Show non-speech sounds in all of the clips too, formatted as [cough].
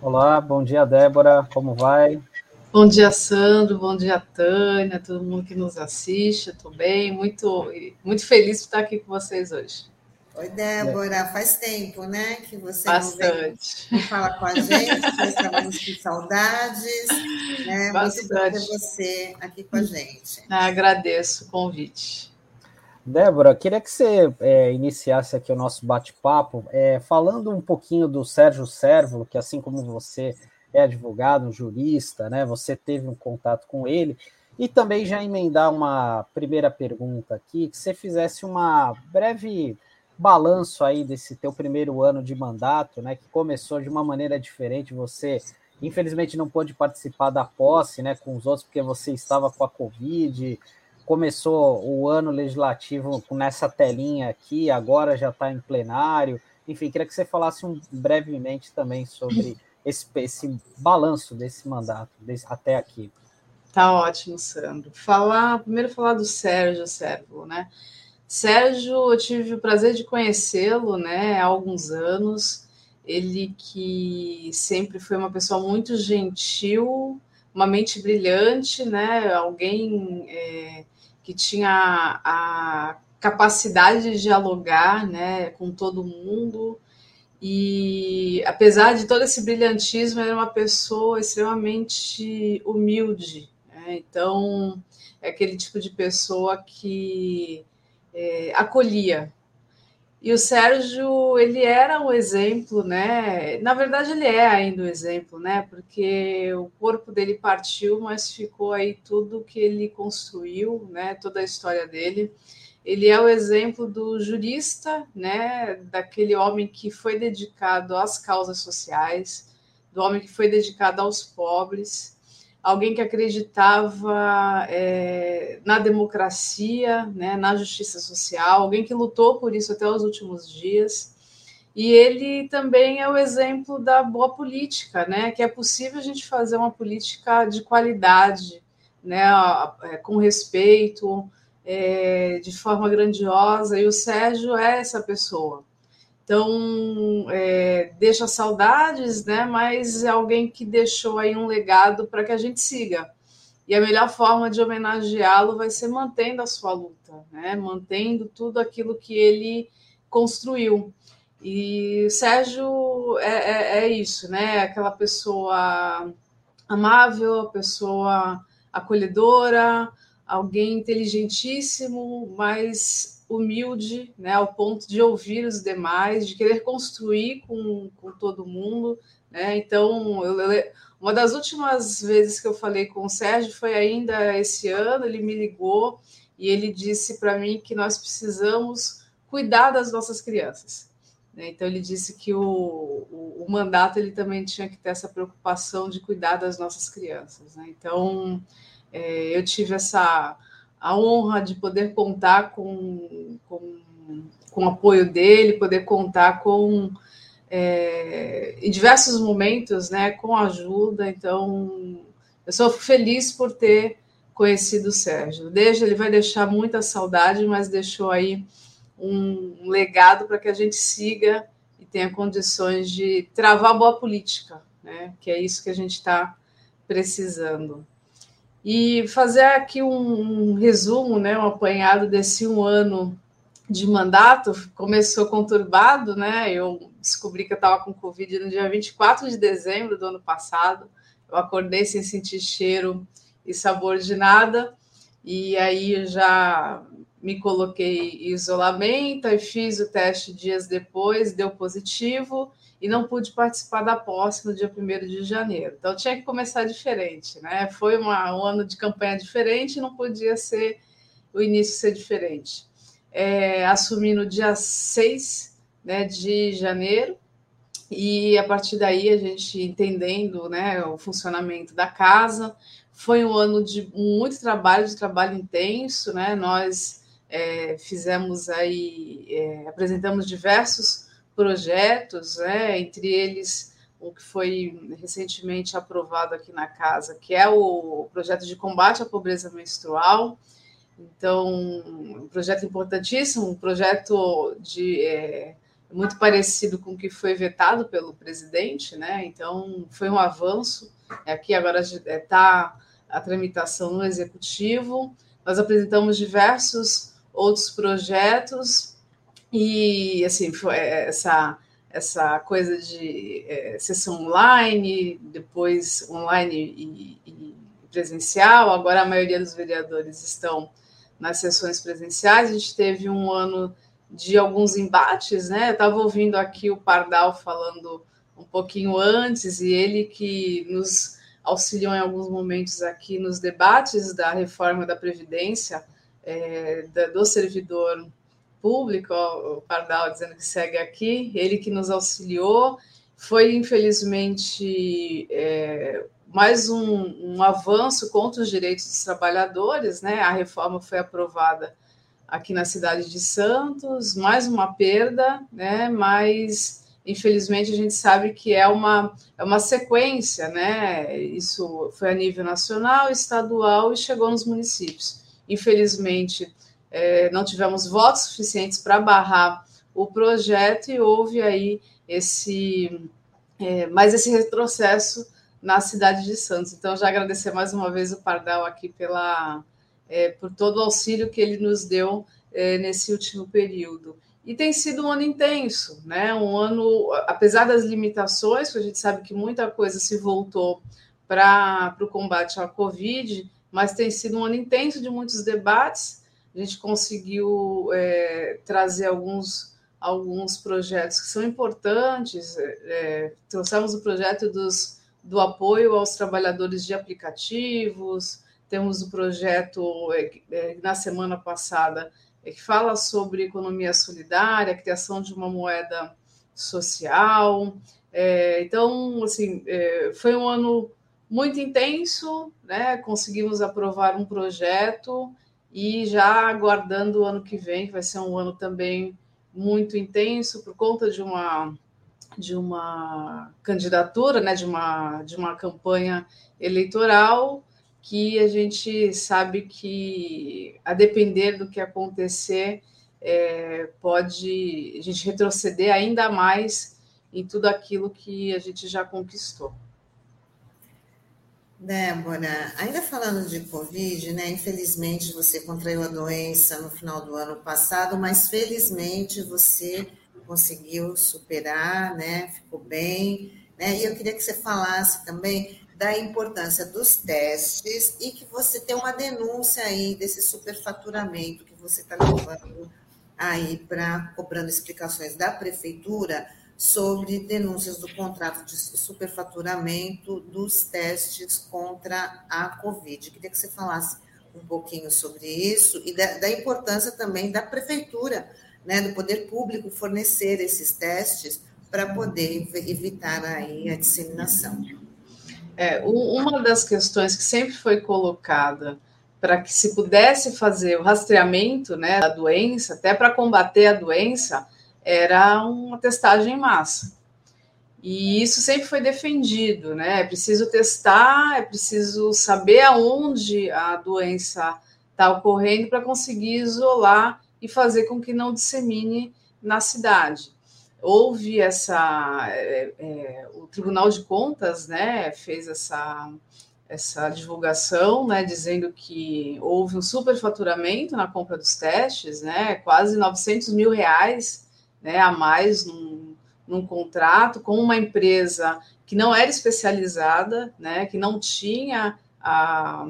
Olá, bom dia, Débora. Como vai? Bom dia, Sandro. Bom dia, Tânia, todo mundo que nos assiste. Estou bem, muito, muito feliz de estar aqui com vocês hoje. Oi, Débora. Faz tempo, né, que você Bastante. não vem falar com a gente. Já estávamos com saudades. Né? Bastante. Muito bom ter você aqui com a gente. Ah, agradeço o convite. Débora, queria que você é, iniciasse aqui o nosso bate-papo é, falando um pouquinho do Sérgio Sérvulo, que assim como você é advogado, um jurista, né? Você teve um contato com ele. E também já emendar uma primeira pergunta aqui, que você fizesse uma breve balanço aí desse teu primeiro ano de mandato, né? Que começou de uma maneira diferente. Você, infelizmente, não pôde participar da posse, né? Com os outros, porque você estava com a Covid, começou o ano legislativo nessa telinha aqui, agora já está em plenário. Enfim, queria que você falasse um, brevemente também sobre esse, esse balanço desse mandato desse, até aqui. Tá ótimo, Sandro. Falar, primeiro falar do Sérgio Sérvulo, né? Sérgio, eu tive o prazer de conhecê-lo, né, há alguns anos. Ele que sempre foi uma pessoa muito gentil, uma mente brilhante, né? Alguém é, que tinha a capacidade de dialogar né, com todo mundo. E apesar de todo esse brilhantismo, era uma pessoa extremamente humilde. Né? Então, é aquele tipo de pessoa que é, acolhia, e o Sérgio, ele era um exemplo, né? Na verdade, ele é ainda um exemplo, né? Porque o corpo dele partiu, mas ficou aí tudo que ele construiu, né? Toda a história dele. Ele é o exemplo do jurista, né? Daquele homem que foi dedicado às causas sociais, do homem que foi dedicado aos pobres, alguém que acreditava é, na democracia, né, na justiça social, alguém que lutou por isso até os últimos dias. E ele também é o exemplo da boa política, né, que é possível a gente fazer uma política de qualidade, né, é, com respeito, é, de forma grandiosa. E o Sérgio é essa pessoa. Então, é, deixa saudades, né? Mas é alguém que deixou aí um legado para que a gente siga. E a melhor forma de homenageá-lo vai ser mantendo a sua luta, né? Mantendo tudo aquilo que ele construiu. E Sérgio é, é, é isso, né? Aquela pessoa amável, pessoa acolhedora, alguém inteligentíssimo, mas humilde, né, ao ponto de ouvir os demais, de querer construir com, com todo mundo. Né? Então, eu, eu, uma das últimas vezes que eu falei com o Sérgio foi ainda esse ano, ele me ligou e ele disse para mim que nós precisamos cuidar das nossas crianças. Né? Então, ele disse que o, o, o, mandato ele também tinha que ter essa preocupação de cuidar das nossas crianças. Né? Então, é, eu tive essa a honra de poder contar com, com, com o apoio dele, poder contar com, é, em diversos momentos, né, com ajuda. Então, eu sou feliz por ter conhecido o Sérgio. Desde ele vai deixar muita saudade, mas deixou aí um, um legado para que a gente siga e tenha condições de travar boa política, né, que é isso que a gente está precisando. E fazer aqui um, um resumo, né, um apanhado desse um ano de mandato, começou conturbado, né? Eu descobri que eu estava com Covid no dia 24 de dezembro do ano passado. Eu acordei sem sentir cheiro e sabor de nada, e aí já me coloquei em isolamento e fiz o teste dias depois, deu positivo, e não pude participar da posse no dia 1 de janeiro. Então tinha que começar diferente, né? Foi uma, um ano de campanha diferente, não podia ser o início ser diferente. É, assumi no dia 6 né, de janeiro, e a partir daí a gente entendendo né, o funcionamento da casa. Foi um ano de muito trabalho, de trabalho intenso, né? Nós é, fizemos aí, é, apresentamos diversos projetos, né, entre eles o que foi recentemente aprovado aqui na casa, que é o projeto de combate à pobreza menstrual. Então, um projeto importantíssimo, um projeto de é, muito parecido com o que foi vetado pelo presidente, né? Então, foi um avanço. Aqui agora está a tramitação no executivo. Nós apresentamos diversos outros projetos e assim foi essa essa coisa de é, sessão online, depois online e, e, presencial. Agora a maioria dos vereadores estão nas sessões presenciais. A gente teve um ano de alguns embates, né? Eu estava ouvindo aqui o Pardal falando um pouquinho antes e ele que nos auxiliou em alguns momentos aqui nos debates da reforma da previdência é, do servidor público, ó, o Pardal dizendo que segue aqui, ele que nos auxiliou, foi infelizmente é, mais um, um, avanço contra os direitos dos trabalhadores, né? A reforma foi aprovada aqui na cidade de Santos, mais uma perda, né? Mas infelizmente a gente sabe que é uma, é uma sequência, né? Isso foi a nível nacional, estadual e chegou nos municípios. Infelizmente, é, não tivemos votos suficientes para barrar o projeto e houve aí esse é, mais esse retrocesso na cidade de Santos. Então, já agradecer mais uma vez o Pardal aqui pela, é, por todo o auxílio que ele nos deu é, nesse último período. E tem sido um ano intenso, né? Um ano, apesar das limitações, que a gente sabe que muita coisa se voltou para o combate à Covid, mas tem sido um ano intenso de muitos debates a gente conseguiu é, trazer alguns, alguns projetos que são importantes. É, é, trouxemos o projeto dos, do apoio aos trabalhadores de aplicativos, temos o projeto é, é, na semana passada é, que fala sobre economia solidária, criação de uma moeda social. então, assim, foi um ano muito intenso, né? Conseguimos aprovar um projeto e já aguardando o ano que vem, que vai ser um ano também muito intenso por conta de uma de uma candidatura, né, de uma de uma campanha eleitoral que a gente sabe que a depender do que acontecer é, pode a gente retroceder ainda mais em tudo aquilo que a gente já conquistou. Débora, ainda falando de Covid, né? Infelizmente você contraiu a doença no final do ano passado, mas felizmente você conseguiu superar, né? Ficou bem, né? E eu queria que você falasse também da importância dos testes e que você tem uma denúncia aí desse superfaturamento que você está levando aí para cobrando explicações da prefeitura sobre denúncias do contrato de superfaturamento dos testes contra a Covid. Queria que você falasse um pouquinho sobre isso e da, da importância também da prefeitura, né, do poder público fornecer esses testes para poder evitar aí a disseminação. É, uma das questões que sempre foi colocada para que se pudesse fazer o rastreamento né, da doença, até para combater a doença, era uma testagem em massa. E isso sempre foi defendido, né? É preciso testar, é preciso saber aonde a doença está ocorrendo para conseguir isolar e fazer com que não dissemine na cidade. Houve essa. É, é, o Tribunal de Contas né, fez essa, essa divulgação, né, dizendo que houve um superfaturamento na compra dos testes, né, quase 900 mil reais né, a mais num, num contrato com uma empresa que não era especializada, né, que não tinha a,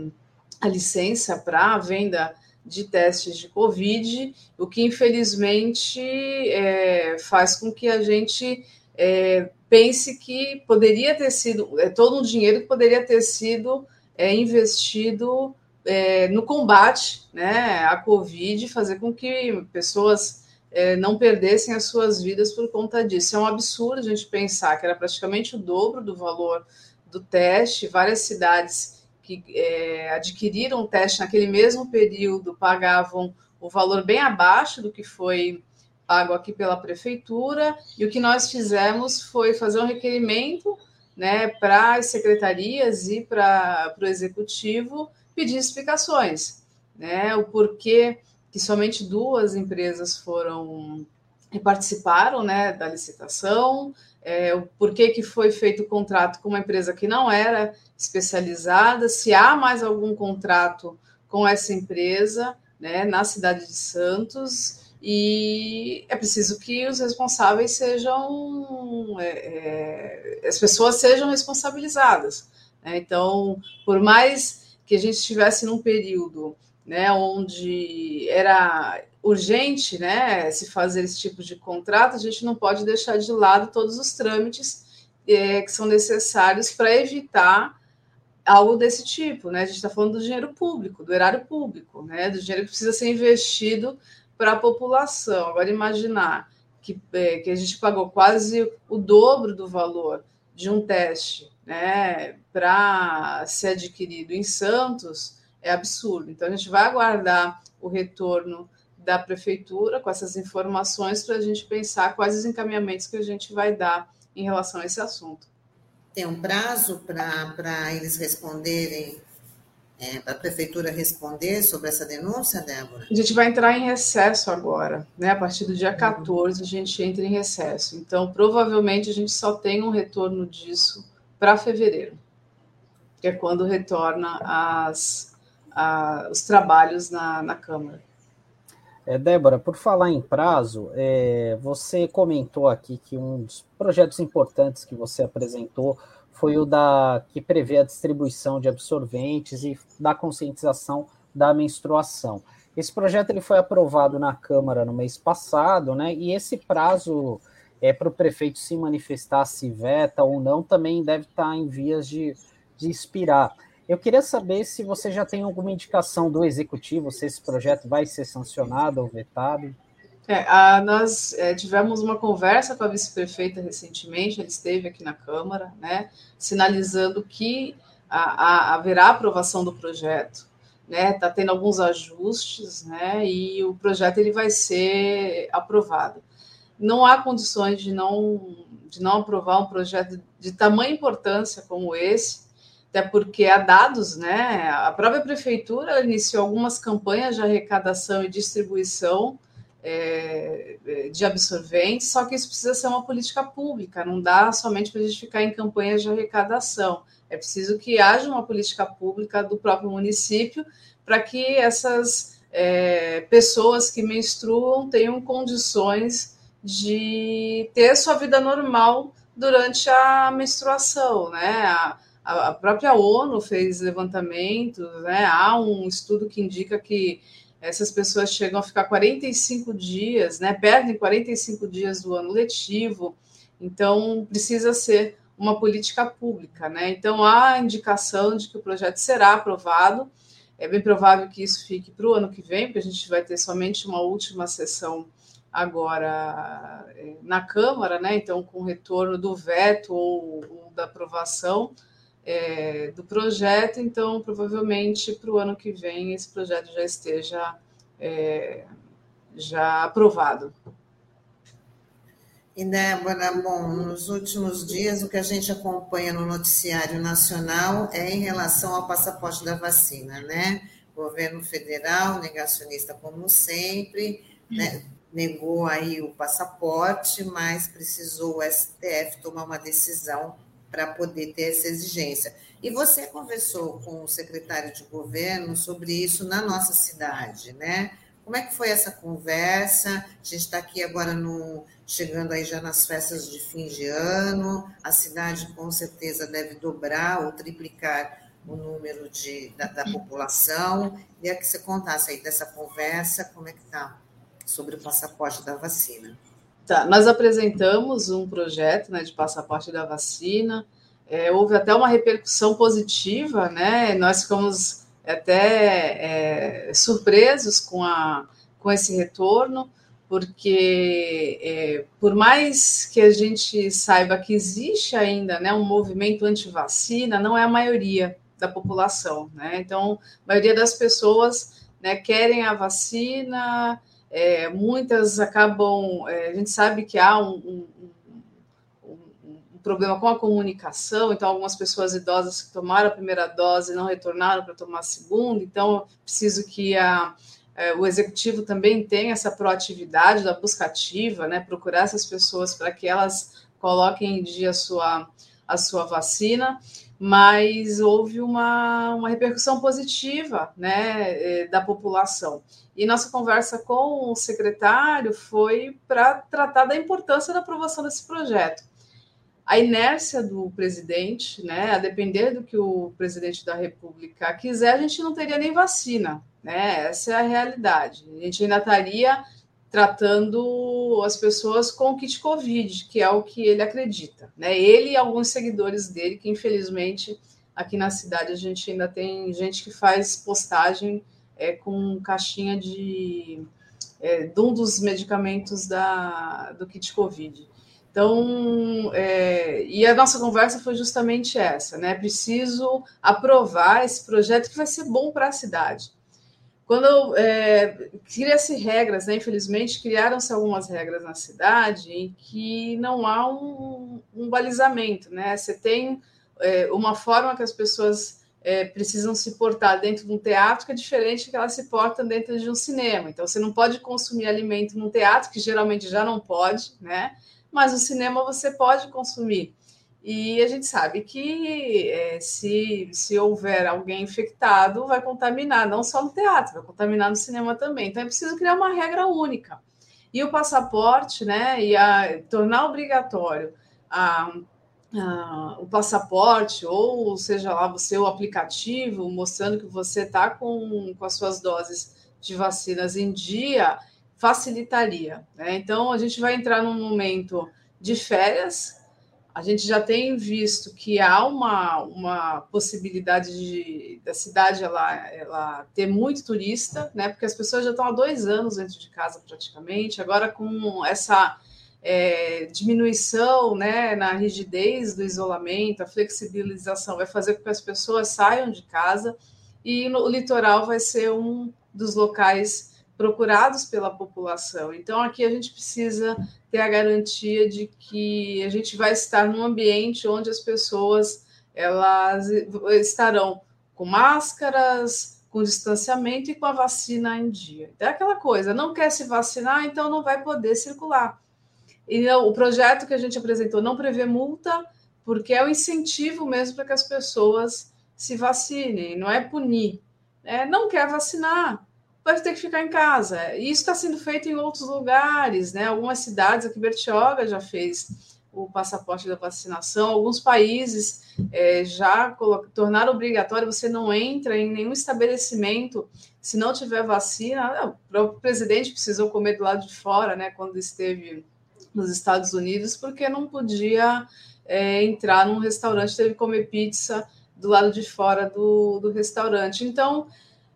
a licença para a venda de testes de Covid, o que infelizmente é, faz com que a gente é, pense que poderia ter sido é, todo um dinheiro que poderia ter sido é, investido é, no combate né, à Covid, fazer com que pessoas é, não perdessem as suas vidas por conta disso. É um absurdo a gente pensar que era praticamente o dobro do valor do teste. Várias cidades que é, adquiriram o teste naquele mesmo período pagavam o valor bem abaixo do que foi pago aqui pela prefeitura, e o que nós fizemos foi fazer um requerimento né, para as secretarias e para o executivo pedir explicações, né, o porquê que somente duas empresas foram e participaram né, da licitação, é, o porquê que foi feito o contrato com uma empresa que não era especializada, se há mais algum contrato com essa empresa né, na cidade de Santos, e é preciso que os responsáveis sejam, é, é, as pessoas sejam responsabilizadas. Né? Então, por mais que a gente estivesse num período né, onde era urgente né, se fazer esse tipo de contrato, a gente não pode deixar de lado todos os trâmites é, que são necessários para evitar algo desse tipo. Né? A gente está falando do dinheiro público, do erário público, né, do dinheiro que precisa ser investido para a população. Agora, imaginar que, é, que a gente pagou quase o dobro do valor de um teste né, para ser adquirido em Santos é absurdo. Então, a gente vai aguardar o retorno da prefeitura com essas informações para a gente pensar quais os encaminhamentos que a gente vai dar em relação a esse assunto. Tem um prazo para eles responderem, é, para a prefeitura responder sobre essa denúncia, Débora? A gente vai entrar em recesso agora, né? A partir do dia 14 uhum. a gente entra em recesso. Então, provavelmente a gente só tem um retorno disso para fevereiro, que é quando retorna as, a, os trabalhos na, na Câmara. É, Débora, por falar em prazo, é, você comentou aqui que um dos projetos importantes que você apresentou foi o da que prevê a distribuição de absorventes e da conscientização da menstruação. Esse projeto ele foi aprovado na Câmara no mês passado, né? E esse prazo é para o prefeito se manifestar se veta ou não também deve estar em vias de, de expirar. Eu queria saber se você já tem alguma indicação do executivo, se esse projeto vai ser sancionado ou vetado. É, a, nós é, tivemos uma conversa com a vice-prefeita recentemente, ele esteve aqui na Câmara, né, sinalizando que a, a, haverá aprovação do projeto. Está né, tá tendo alguns ajustes, né, e o projeto ele vai ser aprovado. Não há condições de não, de não aprovar um projeto de tamanha importância como esse, até porque há dados, né? A própria prefeitura iniciou algumas campanhas de arrecadação e distribuição é, de absorventes, só que isso precisa ser uma política pública, não dá somente para a gente ficar em campanhas de arrecadação. É preciso que haja uma política pública do próprio município para que essas é, pessoas que menstruam tenham condições de ter sua vida normal durante a menstruação, né? A, a própria ONU fez levantamentos, né? há um estudo que indica que essas pessoas chegam a ficar 45 dias, né? perdem 45 dias do ano letivo, então precisa ser uma política pública. Né? Então há indicação de que o projeto será aprovado, é bem provável que isso fique para o ano que vem, porque a gente vai ter somente uma última sessão agora eh, na Câmara, né? então com retorno do veto ou, ou da aprovação, é, do projeto, então provavelmente para o ano que vem esse projeto já esteja é, já aprovado. E Débora, bom, nos últimos dias o que a gente acompanha no noticiário nacional é em relação ao passaporte da vacina, né? O governo federal, negacionista como sempre, né? negou aí o passaporte, mas precisou o STF tomar uma decisão para poder ter essa exigência. E você conversou com o secretário de governo sobre isso na nossa cidade, né? Como é que foi essa conversa? A gente está aqui agora no, chegando aí já nas festas de fim de ano. A cidade com certeza deve dobrar ou triplicar o número de, da, da população. Queria que você contasse aí dessa conversa, como é que está sobre o passaporte da vacina. Tá, nós apresentamos um projeto né, de passaporte da vacina, é, houve até uma repercussão positiva, né? Nós ficamos até é, surpresos com, a, com esse retorno, porque é, por mais que a gente saiba que existe ainda né, um movimento anti-vacina, não é a maioria da população, né? Então, a maioria das pessoas né, querem a vacina, é, muitas acabam. É, a gente sabe que há um, um, um, um, problema com a comunicação, então, algumas pessoas idosas que tomaram a primeira dose não retornaram para tomar a segunda, então, preciso que a, é, o executivo também tenha essa proatividade da busca ativa, né, procurar essas pessoas para que elas coloquem em dia a sua, a sua vacina mas houve uma, uma repercussão positiva né, é, da população. E nossa conversa com o secretário foi para tratar da importância da aprovação desse projeto. A inércia do presidente, né, a depender do que o presidente da República quiser, a gente não teria nem vacina. Né? Essa é a realidade. A gente ainda estaria tratando as pessoas com kit Covid, que é o que ele acredita. Né? Ele e alguns seguidores dele, que infelizmente aqui na cidade a gente ainda tem gente que faz postagem é, com caixinha de, é, de um dos medicamentos da, do kit Covid. Então, é, e a nossa conversa foi justamente essa, né? Preciso aprovar esse projeto que vai ser bom para a cidade. Quando é, cria-se regras, né? infelizmente criaram-se algumas regras na cidade em que não há um, um balizamento, né? Você tem é, uma forma que as pessoas é, precisam se portar dentro de um teatro que é diferente que elas se portam dentro de um cinema. Então, você não pode consumir alimento num teatro, que geralmente já não pode, né? Mas no cinema você pode consumir. E a gente sabe que é, se, se houver alguém infectado, vai contaminar, não só no teatro, vai contaminar no cinema também. Então é preciso criar uma regra única. E o passaporte, né, e a, tornar obrigatório a, a, o passaporte, ou seja lá, o aplicativo, mostrando que você está com, com as suas doses de vacinas em dia, facilitaria. Né? Então, a gente vai entrar num momento de férias, a gente já tem visto que há uma, uma possibilidade de, da cidade ela, ela ter muito turista, né? Porque as pessoas já estão há dois anos dentro de casa praticamente. Agora, com essa é, diminuição né, na rigidez do isolamento, a flexibilização vai fazer com que as pessoas saiam de casa e no, o litoral vai ser um dos locais procurados pela população. Então, aqui a gente precisa ter a garantia de que a gente vai estar num ambiente onde as pessoas elas estarão com máscaras, com distanciamento e com a vacina em dia. É aquela coisa, não quer se vacinar, então não vai poder circular. E o projeto que a gente apresentou não prevê multa, porque é o incentivo mesmo para que as pessoas se vacinem, não é punir. É, não quer vacinar, vai ter que ficar em casa. E isso está sendo feito em outros lugares, né? Algumas cidades, aqui Bertioga já fez o passaporte da vacinação, alguns países é, já tornaram obrigatório, você não entra em nenhum estabelecimento se não tiver vacina. o próprio presidente precisou comer do lado de fora, né, quando esteve nos Estados Unidos, porque não podia é, entrar num restaurante, teve que comer pizza do lado de fora do, do restaurante. Então,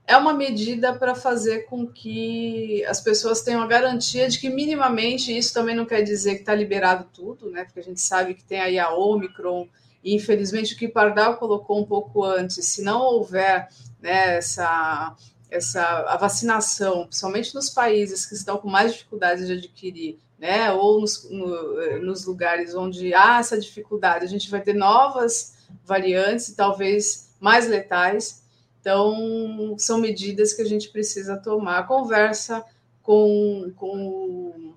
é uma medida para fazer com que as pessoas tenham a garantia de que minimamente isso também não quer dizer que está liberado tudo, né? Porque a gente sabe que tem aí a Omicron, e infelizmente o que Pardal colocou um pouco antes, se não houver né, essa, essa a vacinação, principalmente nos países que estão com mais dificuldades de adquirir, né? Ou nos, no, nos lugares onde há essa dificuldade, a gente vai ter novas variantes talvez mais letais então, são medidas que a gente precisa tomar. Conversa com, com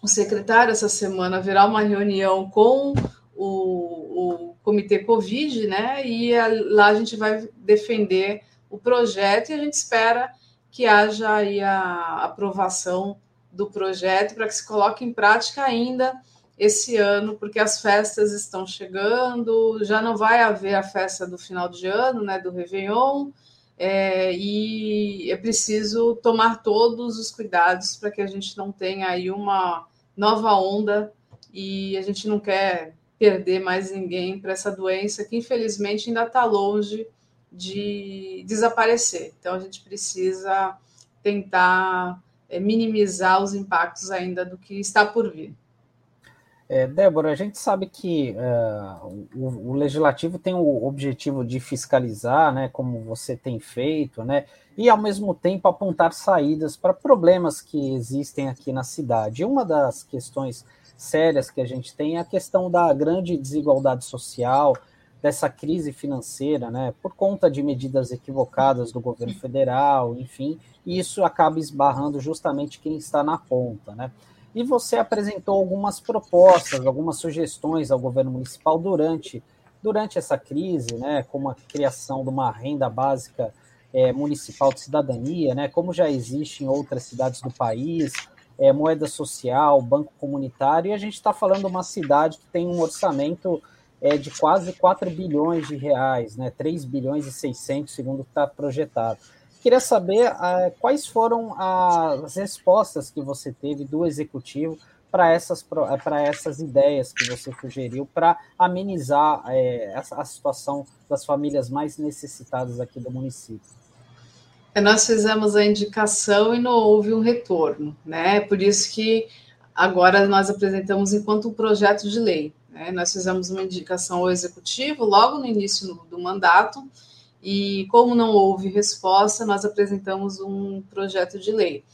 o secretário essa semana haverá uma reunião com o, o Comitê Covid, né? E a, lá a gente vai defender o projeto e a gente espera que haja aí a aprovação do projeto para que se coloque em prática ainda esse ano, porque as festas estão chegando, já não vai haver a festa do final de ano, né, do Réveillon, é, e é preciso tomar todos os cuidados para que a gente não tenha aí uma nova onda e a gente não quer perder mais ninguém para essa doença que infelizmente ainda está longe de desaparecer. Então a gente precisa tentar é, minimizar os impactos ainda do que está por vir. É, Débora, a gente sabe que uh, o, o, legislativo tem o objetivo de fiscalizar, né, como você tem feito, né, e ao mesmo tempo apontar saídas para problemas que existem aqui na cidade. uma das questões sérias que a gente tem é a questão da grande desigualdade social, dessa crise financeira, né, por conta de medidas equivocadas do governo federal, enfim, e isso acaba esbarrando justamente quem está na ponta, né. E você apresentou algumas propostas, algumas sugestões ao governo municipal durante, durante essa crise, né, como a criação de uma renda básica é, municipal de cidadania, né, como já existe em outras cidades do país, é, moeda social, banco comunitário, e a gente está falando de uma cidade que tem um orçamento é, de quase 4 bilhões de reais, né, 3 bilhões e 600, segundo está projetado. Queria saber uh, quais foram as respostas que você teve do executivo para essas, para essas ideias que você sugeriu para amenizar é, a, a situação das famílias mais necessitadas aqui do município. É, nós fizemos a indicação e não houve um retorno, né? Por isso que agora nós apresentamos enquanto um projeto de lei. Né? Nós fizemos uma indicação ao executivo logo no início do mandato e como não houve resposta, nós apresentamos um projeto de lei.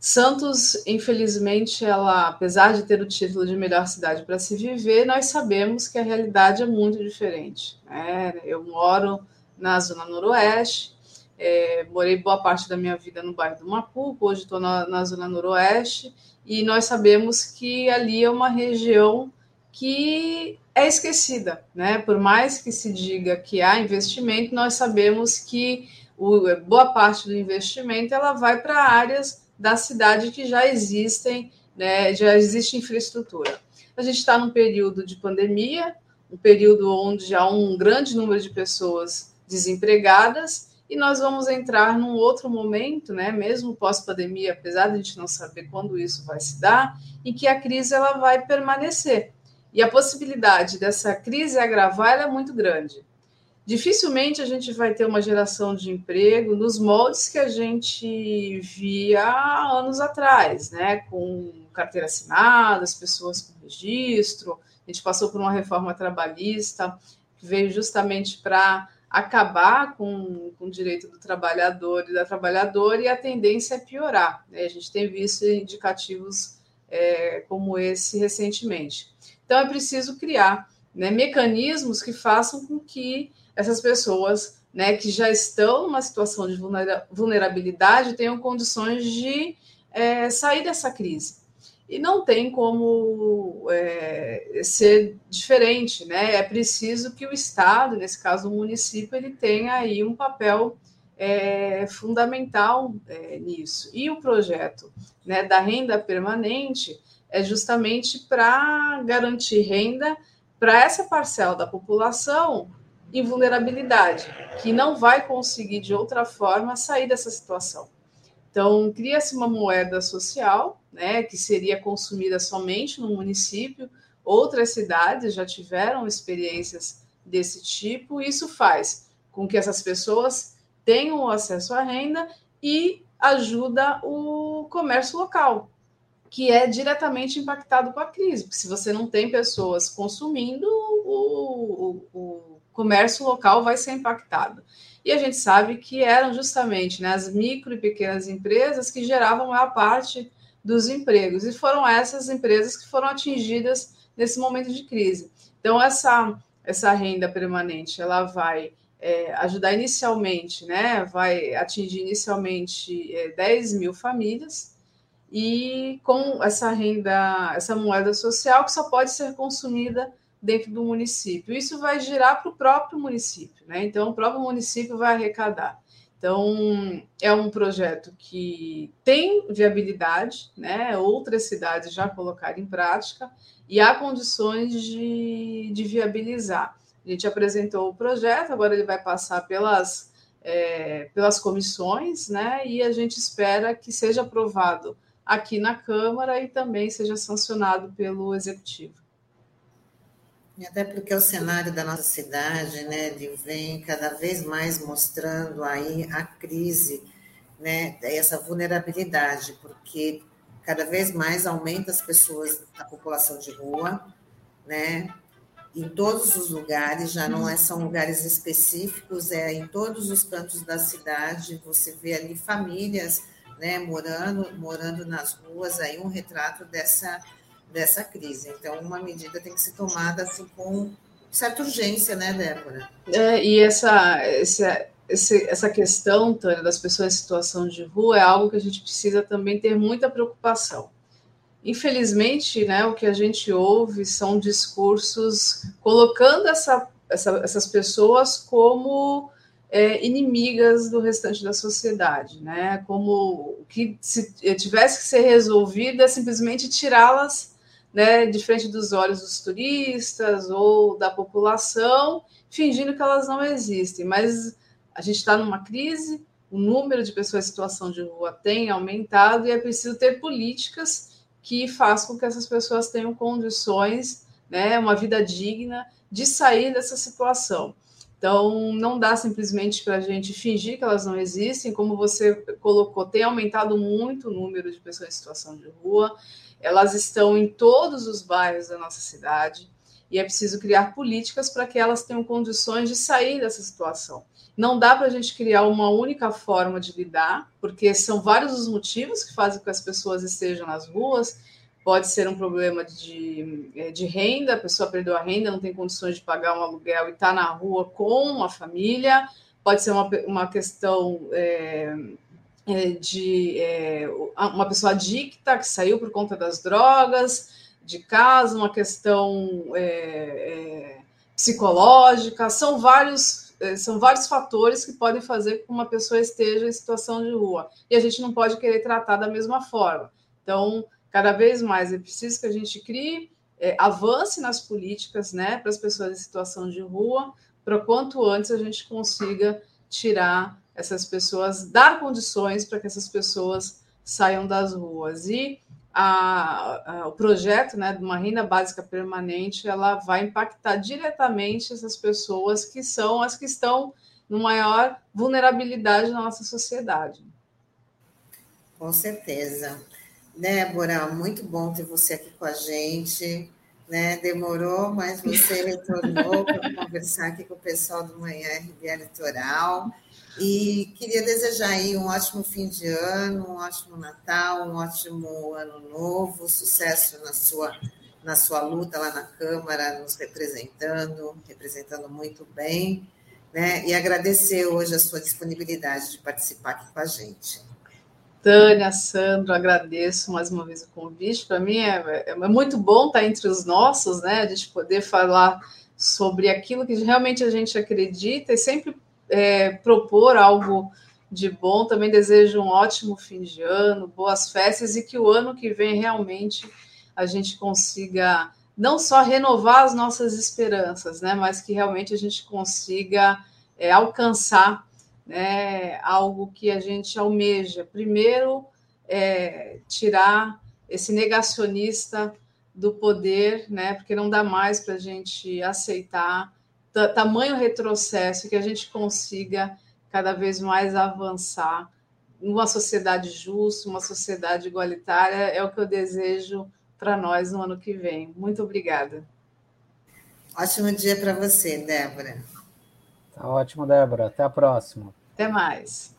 Santos, infelizmente, ela, apesar de ter o título de melhor cidade para se viver, nós sabemos que a realidade é muito diferente. Né? Eu moro na zona noroeste, é, morei boa parte da minha vida no bairro do Macuco, hoje estou na, na zona noroeste, e nós sabemos que ali é uma região que é esquecida, né? Por mais que se diga que há investimento, nós sabemos que o, boa parte do investimento ela vai para áreas da cidade que já existem, né? Já existe infraestrutura. A gente está num período de pandemia, um período onde há um grande número de pessoas desempregadas e nós vamos entrar num outro momento, né, mesmo pós-pandemia, apesar de a gente não saber quando isso vai se dar, em que a crise ela vai permanecer. E a possibilidade dessa crise agravar é muito grande. Dificilmente a gente vai ter uma geração de emprego nos moldes que a gente via anos atrás, né? Com carteira assinada, as pessoas com registro. A gente passou por uma reforma trabalhista que veio justamente para acabar com, com o direito do trabalhador e da trabalhadora, e a tendência é piorar. Né? A gente tem visto indicativos é, como esse recentemente. Então, é preciso criar né, mecanismos que façam com que essas pessoas né, que já estão numa situação de vulnerabilidade tenham condições de é, sair dessa crise. E não tem como é, ser diferente, né? É preciso que o Estado, nesse caso o município, ele tenha aí um papel é, fundamental é, nisso. E o projeto né, da renda permanente é justamente para garantir renda para essa parcela da população em vulnerabilidade, que não vai conseguir de outra forma sair dessa situação. Então, cria-se uma moeda social, né, que seria consumida somente no município. Outras cidades já tiveram experiências desse tipo. E isso faz com que essas pessoas tenham acesso à renda e ajuda o comércio local, que é diretamente impactado com a crise, porque se você não tem pessoas consumindo, o, o, o comércio local vai ser impactado. E a gente sabe que eram justamente né, as micro e pequenas empresas que geravam a parte dos empregos, e foram essas empresas que foram atingidas nesse momento de crise. Então, essa, essa renda permanente, ela vai é, ajudar inicialmente, né, vai atingir inicialmente é, 10 mil famílias, e com essa renda, essa moeda social que só pode ser consumida dentro do município. Isso vai girar para o próprio município, né? Então, o próprio município vai arrecadar. Então, é um projeto que tem viabilidade, né? Outras cidades já colocaram em prática e há condições de, de viabilizar. A gente apresentou o projeto, agora ele vai passar pelas, é, pelas comissões, né? E a gente espera que seja aprovado aqui na Câmara e também seja sancionado pelo Executivo. E até porque o cenário da nossa cidade, né, vem cada vez mais mostrando aí a crise, né, essa vulnerabilidade, porque cada vez mais aumenta as pessoas, a população de rua, né? Em todos os lugares, já não é, são lugares específicos, é em todos os cantos da cidade, você vê ali famílias né, morando, morando nas ruas, aí um retrato dessa, dessa crise. Então, uma medida tem que ser tomada assim, com certa urgência, né, Débora? É, e essa, essa, essa questão, Tânia, das pessoas em situação de rua é algo que a gente precisa também ter muita preocupação. Infelizmente, né, o que a gente ouve são discursos colocando essa, essa, essas pessoas como é, inimigas do restante da sociedade, né? Como que se tivesse que ser resolvida é simplesmente tirá-las né, de frente dos olhos dos turistas ou da população, fingindo que elas não existem. Mas a gente está numa crise, o número de pessoas em situação de rua tem aumentado e é preciso ter políticas que façam com que essas pessoas tenham condições, né, uma vida digna de sair dessa situação. Então, não dá simplesmente para a gente fingir que elas não existem, como você colocou, tem aumentado muito o número de pessoas em situação de rua, elas estão em todos os bairros da nossa cidade, e é preciso criar políticas para que elas tenham condições de sair dessa situação. Não dá para a gente criar uma única forma de lidar, porque são vários os motivos que fazem com que as pessoas estejam nas ruas, pode ser um problema de, é, de renda, a pessoa perdeu a renda, não tem condições de pagar um aluguel e está na rua com a família, pode ser uma, uma questão é, é, de é, uma pessoa adicta que saiu por conta das drogas de casa, uma questão é, é, psicológica, são vários são vários fatores que podem fazer com que uma pessoa esteja em situação de rua. E a gente não pode querer tratar da mesma forma. Então, cada vez mais é preciso que a gente crie, é, avance nas políticas né, para as pessoas em situação de rua, para quanto antes a gente consiga tirar essas pessoas, dar condições para que essas pessoas saiam das ruas. E a, a, o projeto né, de uma renda básica permanente ela vai impactar diretamente essas pessoas que são as que estão no maior vulnerabilidade na nossa sociedade. Com certeza. Débora, muito bom ter você aqui com a gente. Né? Demorou, mas você retornou para [laughs] conversar aqui com o pessoal do Manhã RBA Litoral. E queria desejar aí um ótimo fim de ano, um ótimo Natal, um ótimo ano novo, sucesso na sua, na sua luta lá na Câmara, nos representando, representando muito bem. Né? E agradecer hoje a sua disponibilidade de participar aqui com a gente. Tânia, Sandro, agradeço mais uma vez o convite. Para mim é, é, muito bom estar entre os nossos, né? A gente poder falar sobre aquilo que realmente a gente acredita e sempre é, propor algo de bom. Também desejo um ótimo fim de ano, boas festas e que o ano que vem realmente a gente consiga não só renovar as nossas esperanças, né? Mas que realmente a gente consiga é, alcançar né, algo que a gente almeja. Primeiro, é, tirar esse negacionista do poder, né, porque não dá mais para a gente aceitar tamanho retrocesso que a gente consiga cada vez mais avançar numa sociedade justa, uma sociedade igualitária, é o que eu desejo para nós no ano que vem. Muito obrigada. Ótimo dia para você, Débora. Tá ótimo, Débora. Até a próxima. Até mais.